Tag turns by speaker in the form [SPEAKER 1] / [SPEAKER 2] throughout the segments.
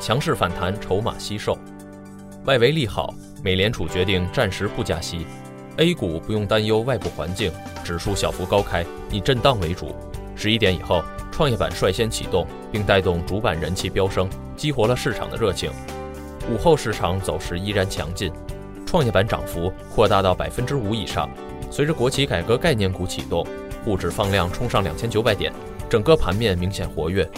[SPEAKER 1] 强势反弹，筹码稀售，外围利好，美联储决定暂时不加息，A 股不用担忧外部环境，指数小幅高开，以震荡为主。十一点以后，创业板率先启动，并带动主板人气飙升，激活了市场的热情。午后市场走势依然强劲，创业板涨幅扩大到百分之五以上。随着国企改革概念股启动，沪指放量冲上两千九百点，整个盘面明显活跃。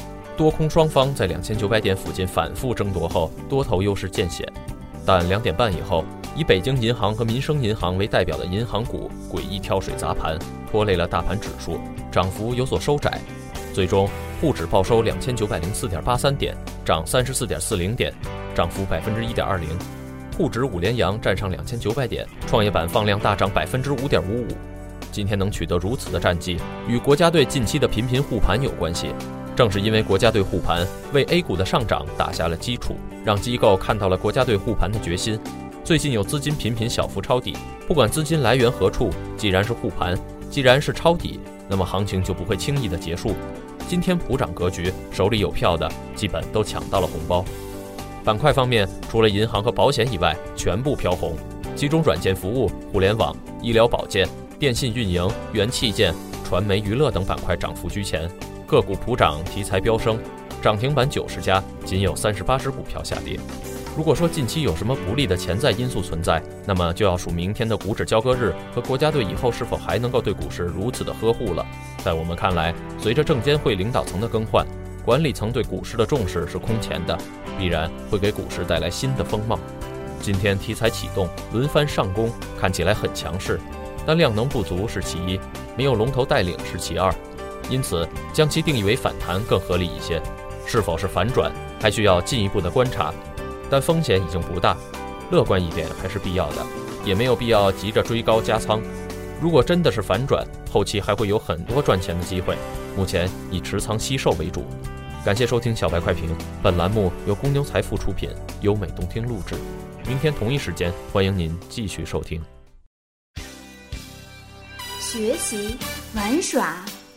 [SPEAKER 1] 多空双方在两千九百点附近反复争夺后，多头优势渐显。但两点半以后，以北京银行和民生银行为代表的银行股诡异跳水砸盘，拖累了大盘指数，涨幅有所收窄。最终，沪指报收两千九百零四点八三点，涨三十四点四零点，涨幅百分之一点二零。沪指五连阳，站上两千九百点，创业板放量大涨百分之五点五五。今天能取得如此的战绩，与国家队近期的频频护盘有关系。正是因为国家队护盘，为 A 股的上涨打下了基础，让机构看到了国家队护盘的决心。最近有资金频频小幅抄底，不管资金来源何处，既然是护盘，既然是抄底，那么行情就不会轻易的结束。今天普涨格局，手里有票的基本都抢到了红包。板块方面，除了银行和保险以外，全部飘红，其中软件服务、互联网、医疗保健、电信运营、元器件、传媒娱乐等板块涨幅居前。个股普涨，题材飙升，涨停板九十家，仅有三十八只股票下跌。如果说近期有什么不利的潜在因素存在，那么就要数明天的股指交割日和国家队以后是否还能够对股市如此的呵护了。在我们看来，随着证监会领导层的更换，管理层对股市的重视是空前的，必然会给股市带来新的风貌。今天题材启动，轮番上攻，看起来很强势，但量能不足是其一，没有龙头带领是其二。因此，将其定义为反弹更合理一些。是否是反转，还需要进一步的观察。但风险已经不大，乐观一点还是必要的，也没有必要急着追高加仓。如果真的是反转，后期还会有很多赚钱的机会。目前以持仓吸售为主。感谢收听小白快评，本栏目由公牛财富出品，优美动听录制。明天同一时间，欢迎您继续收听。
[SPEAKER 2] 学习玩耍。